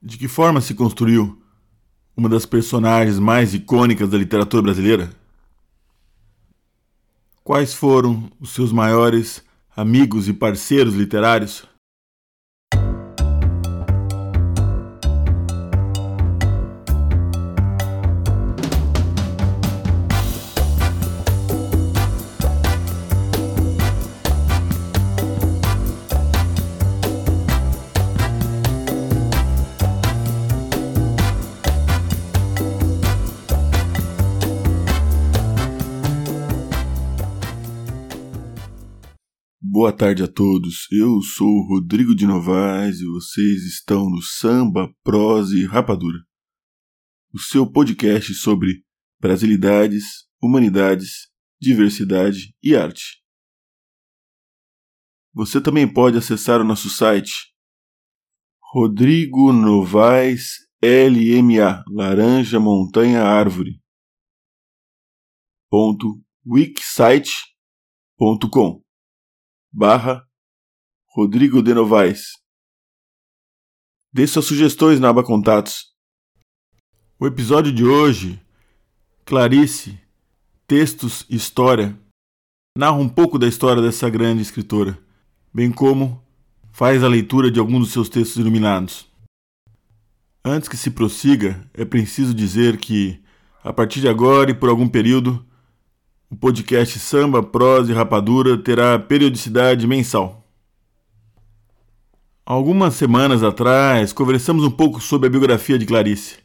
De que forma se construiu uma das personagens mais icônicas da literatura brasileira? Quais foram os seus maiores amigos e parceiros literários? Boa tarde a todos. Eu sou o Rodrigo de Novaes e vocês estão no Samba, Prosa e Rapadura. O seu podcast sobre brasilidades, humanidades, diversidade e arte. Você também pode acessar o nosso site Rodrigo Novaes LMA Laranja Montanha Árvore ponto barra Rodrigo de Novaes. Dê suas sugestões na aba Contatos. O episódio de hoje, Clarice, Textos e História, narra um pouco da história dessa grande escritora, bem como faz a leitura de alguns dos seus textos iluminados. Antes que se prossiga, é preciso dizer que, a partir de agora e por algum período, o podcast Samba, Prosa e Rapadura terá periodicidade mensal. Algumas semanas atrás, conversamos um pouco sobre a biografia de Clarice.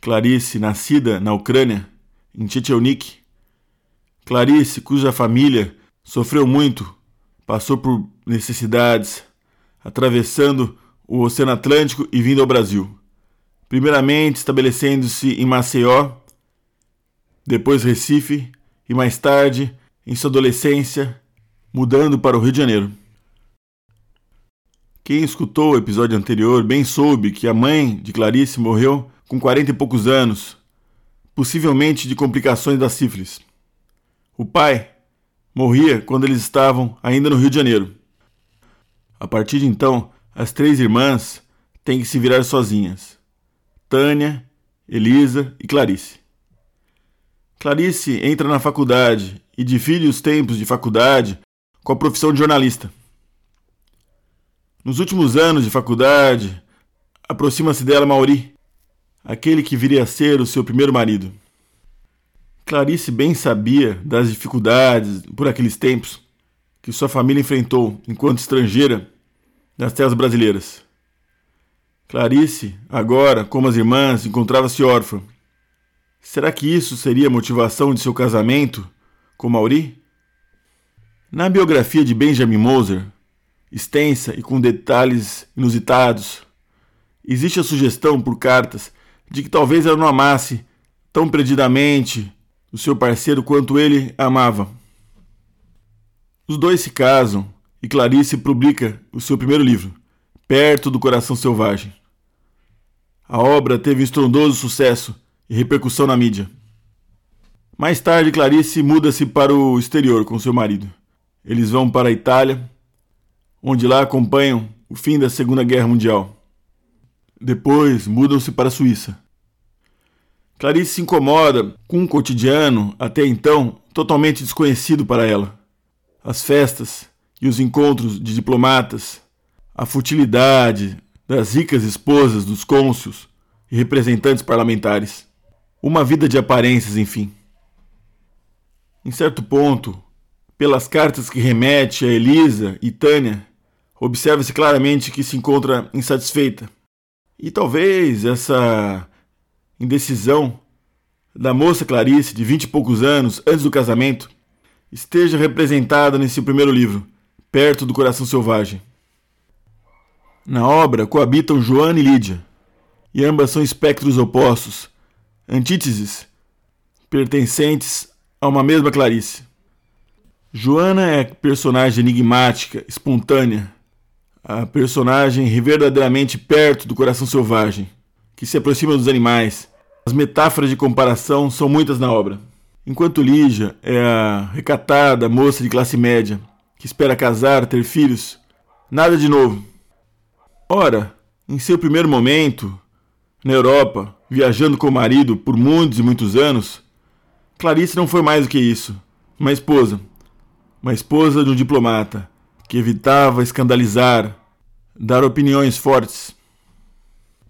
Clarice, nascida na Ucrânia, em Checheunik. Clarice, cuja família sofreu muito, passou por necessidades, atravessando o Oceano Atlântico e vindo ao Brasil. Primeiramente estabelecendo-se em Maceió, depois Recife, e mais tarde, em sua adolescência, mudando para o Rio de Janeiro. Quem escutou o episódio anterior bem soube que a mãe de Clarice morreu com quarenta e poucos anos, possivelmente de complicações da sífilis. O pai morria quando eles estavam ainda no Rio de Janeiro. A partir de então, as três irmãs têm que se virar sozinhas: Tânia, Elisa e Clarice. Clarice entra na faculdade e divide os tempos de faculdade com a profissão de jornalista. Nos últimos anos de faculdade, aproxima-se dela Mauri, aquele que viria a ser o seu primeiro marido. Clarice bem sabia das dificuldades, por aqueles tempos, que sua família enfrentou enquanto estrangeira nas terras brasileiras. Clarice, agora, como as irmãs, encontrava-se órfã Será que isso seria a motivação de seu casamento com Mauri? Na biografia de Benjamin Moser, extensa e com detalhes inusitados, existe a sugestão por cartas de que talvez ela não amasse tão perdidamente o seu parceiro quanto ele amava. Os dois se casam e Clarice publica o seu primeiro livro, Perto do Coração Selvagem. A obra teve um estrondoso sucesso e repercussão na mídia. Mais tarde, Clarice muda-se para o exterior com seu marido. Eles vão para a Itália, onde lá acompanham o fim da Segunda Guerra Mundial. Depois mudam-se para a Suíça. Clarice se incomoda com um cotidiano, até então, totalmente desconhecido para ela. As festas e os encontros de diplomatas, a futilidade das ricas esposas dos cônsuls e representantes parlamentares. Uma vida de aparências, enfim. Em certo ponto, pelas cartas que remete a Elisa e Tânia, observa-se claramente que se encontra insatisfeita. E talvez essa indecisão da moça Clarice, de vinte e poucos anos, antes do casamento, esteja representada nesse primeiro livro, Perto do Coração Selvagem. Na obra coabitam Joana e Lídia, e ambas são espectros opostos, antíteses pertencentes a uma mesma Clarice. Joana é personagem enigmática, espontânea, a personagem verdadeiramente perto do coração selvagem, que se aproxima dos animais. As metáforas de comparação são muitas na obra. Enquanto Lígia é a recatada moça de classe média, que espera casar, ter filhos, nada de novo. Ora, Em seu primeiro momento, na Europa, viajando com o marido por muitos e muitos anos, Clarice não foi mais do que isso. Uma esposa. Uma esposa de um diplomata que evitava escandalizar, dar opiniões fortes.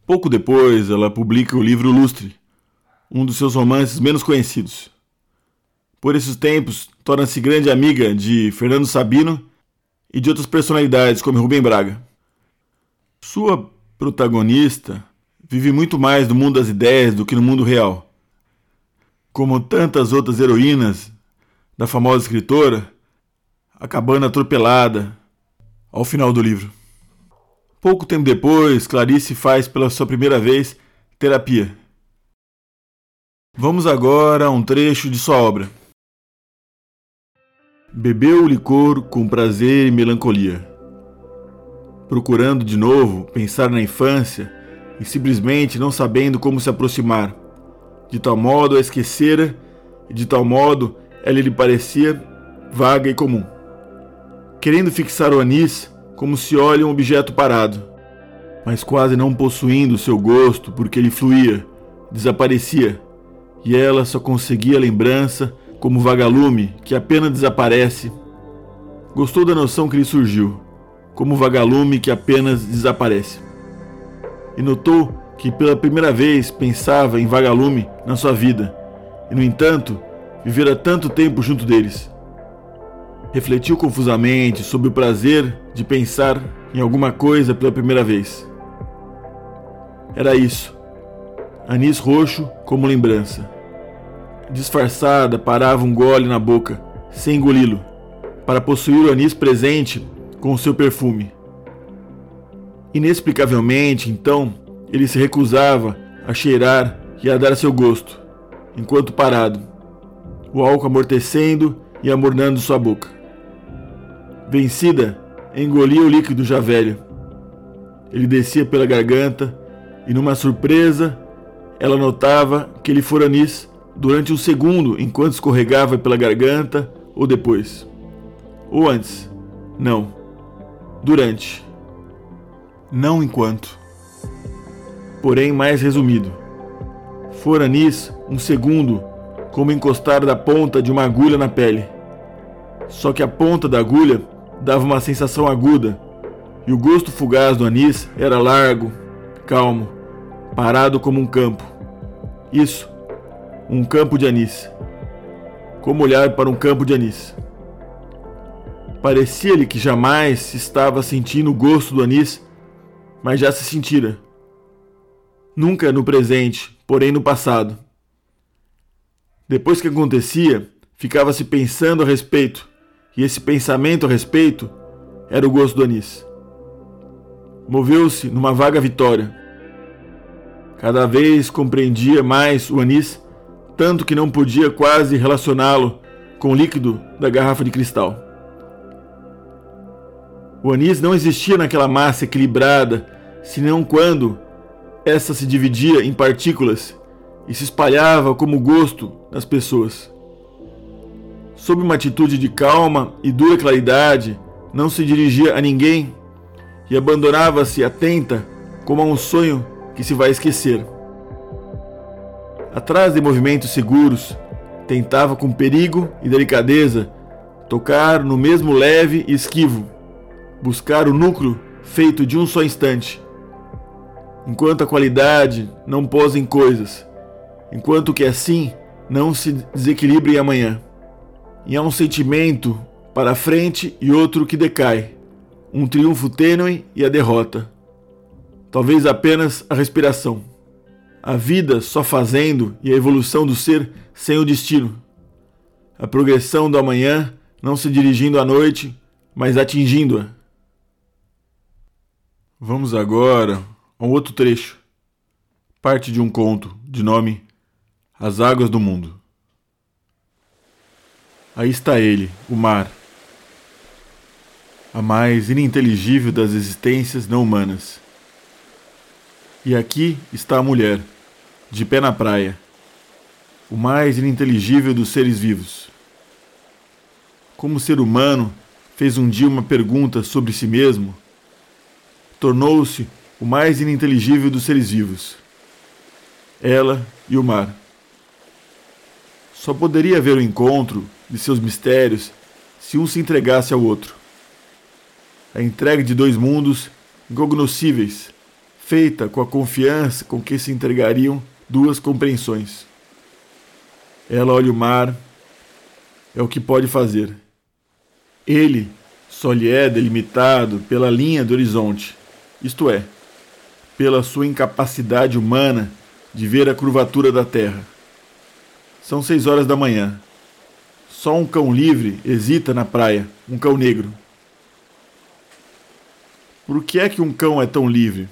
Pouco depois, ela publica o livro Lustre, um dos seus romances menos conhecidos. Por esses tempos, torna-se grande amiga de Fernando Sabino e de outras personalidades como Rubem Braga. Sua protagonista vive muito mais no mundo das ideias do que no mundo real. Como tantas outras heroínas da famosa escritora, acabando atropelada ao final do livro. Pouco tempo depois, Clarice faz pela sua primeira vez terapia. Vamos agora a um trecho de sua obra. Bebeu o licor com prazer e melancolia. Procurando de novo pensar na infância e simplesmente não sabendo como se aproximar. De tal modo a esquecera e de tal modo ela lhe parecia vaga e comum. Querendo fixar o anis, como se olha um objeto parado, mas quase não possuindo seu gosto, porque ele fluía, desaparecia, e ela só conseguia a lembrança como vagalume que apenas desaparece. Gostou da noção que lhe surgiu, como vagalume que apenas desaparece. E notou que pela primeira vez pensava em vagalume na sua vida, e no entanto, vivera tanto tempo junto deles. Refletiu confusamente sobre o prazer de pensar em alguma coisa pela primeira vez. Era isso. Anis roxo como lembrança. Disfarçada, parava um gole na boca, sem engoli-lo, para possuir o anis presente com o seu perfume. Inexplicavelmente, então, ele se recusava a cheirar e a dar seu gosto, enquanto parado, o álcool amortecendo e amornando sua boca. Vencida, engolia o líquido já velho. Ele descia pela garganta e, numa surpresa, ela notava que ele fora anis durante um segundo enquanto escorregava pela garganta ou depois. Ou antes. Não. Durante. Não enquanto. Porém, mais resumido. Fora anis um segundo, como encostar da ponta de uma agulha na pele. Só que a ponta da agulha dava uma sensação aguda, e o gosto fugaz do anis era largo, calmo, parado como um campo. Isso, um campo de anis. Como olhar para um campo de anis. Parecia-lhe que jamais estava sentindo o gosto do anis, mas já se sentira. Nunca no presente, porém no passado. Depois que acontecia, ficava-se pensando a respeito, e esse pensamento a respeito era o gosto do anis. Moveu-se numa vaga vitória. Cada vez compreendia mais o anis, tanto que não podia quase relacioná-lo com o líquido da garrafa de cristal. O anis não existia naquela massa equilibrada, senão quando essa se dividia em partículas e se espalhava como gosto nas pessoas sob uma atitude de calma e dura claridade, não se dirigia a ninguém e abandonava-se atenta como a um sonho que se vai esquecer. Atrás de movimentos seguros, tentava com perigo e delicadeza tocar no mesmo leve e esquivo, buscar o núcleo feito de um só instante. Enquanto a qualidade não posa em coisas, enquanto que assim não se desequilibre amanhã. E há um sentimento para a frente e outro que decai. Um triunfo tênue e a derrota. Talvez apenas a respiração. A vida só fazendo e a evolução do ser sem o destino. A progressão do amanhã não se dirigindo à noite, mas atingindo-a. Vamos agora a um outro trecho. Parte de um conto de nome As Águas do Mundo. Aí está ele, o mar, a mais ininteligível das existências não humanas. E aqui está a mulher, de pé na praia, o mais ininteligível dos seres vivos. Como ser humano fez um dia uma pergunta sobre si mesmo, tornou-se o mais ininteligível dos seres vivos. Ela e o mar. Só poderia haver o encontro de seus mistérios se um se entregasse ao outro. A entrega de dois mundos incognoscíveis, feita com a confiança com que se entregariam duas compreensões. Ela olha o mar, é o que pode fazer. Ele só lhe é delimitado pela linha do horizonte, isto é, pela sua incapacidade humana de ver a curvatura da terra. São seis horas da manhã. Só um cão livre hesita na praia, um cão negro. Por que é que um cão é tão livre?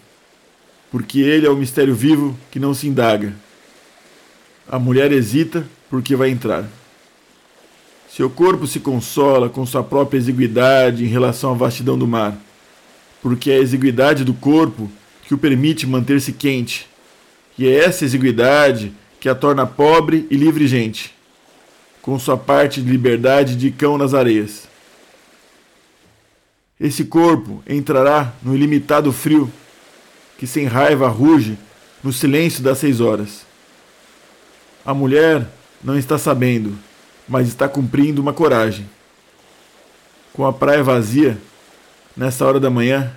Porque ele é o mistério vivo que não se indaga. A mulher hesita porque vai entrar. Seu corpo se consola com sua própria exiguidade em relação à vastidão do mar, porque é a exiguidade do corpo que o permite manter-se quente, e é essa exiguidade que a torna pobre e livre gente, com sua parte de liberdade de cão nas areias. Esse corpo entrará no ilimitado frio que sem raiva ruge no silêncio das seis horas. A mulher não está sabendo, mas está cumprindo uma coragem. Com a praia vazia, nessa hora da manhã,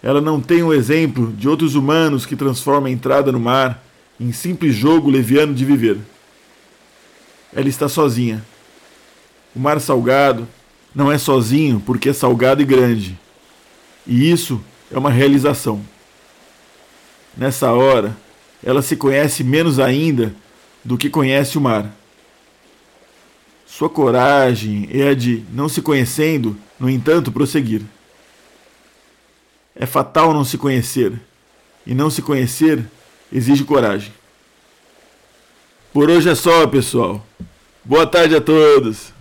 ela não tem o exemplo de outros humanos que transformam a entrada no mar em simples jogo leviano de viver. Ela está sozinha. O mar salgado não é sozinho porque é salgado e grande. E isso é uma realização. Nessa hora, ela se conhece menos ainda do que conhece o mar. Sua coragem é a de, não se conhecendo, no entanto, prosseguir. É fatal não se conhecer, e não se conhecer exige coragem. Por hoje é só, pessoal. Boa tarde a todos.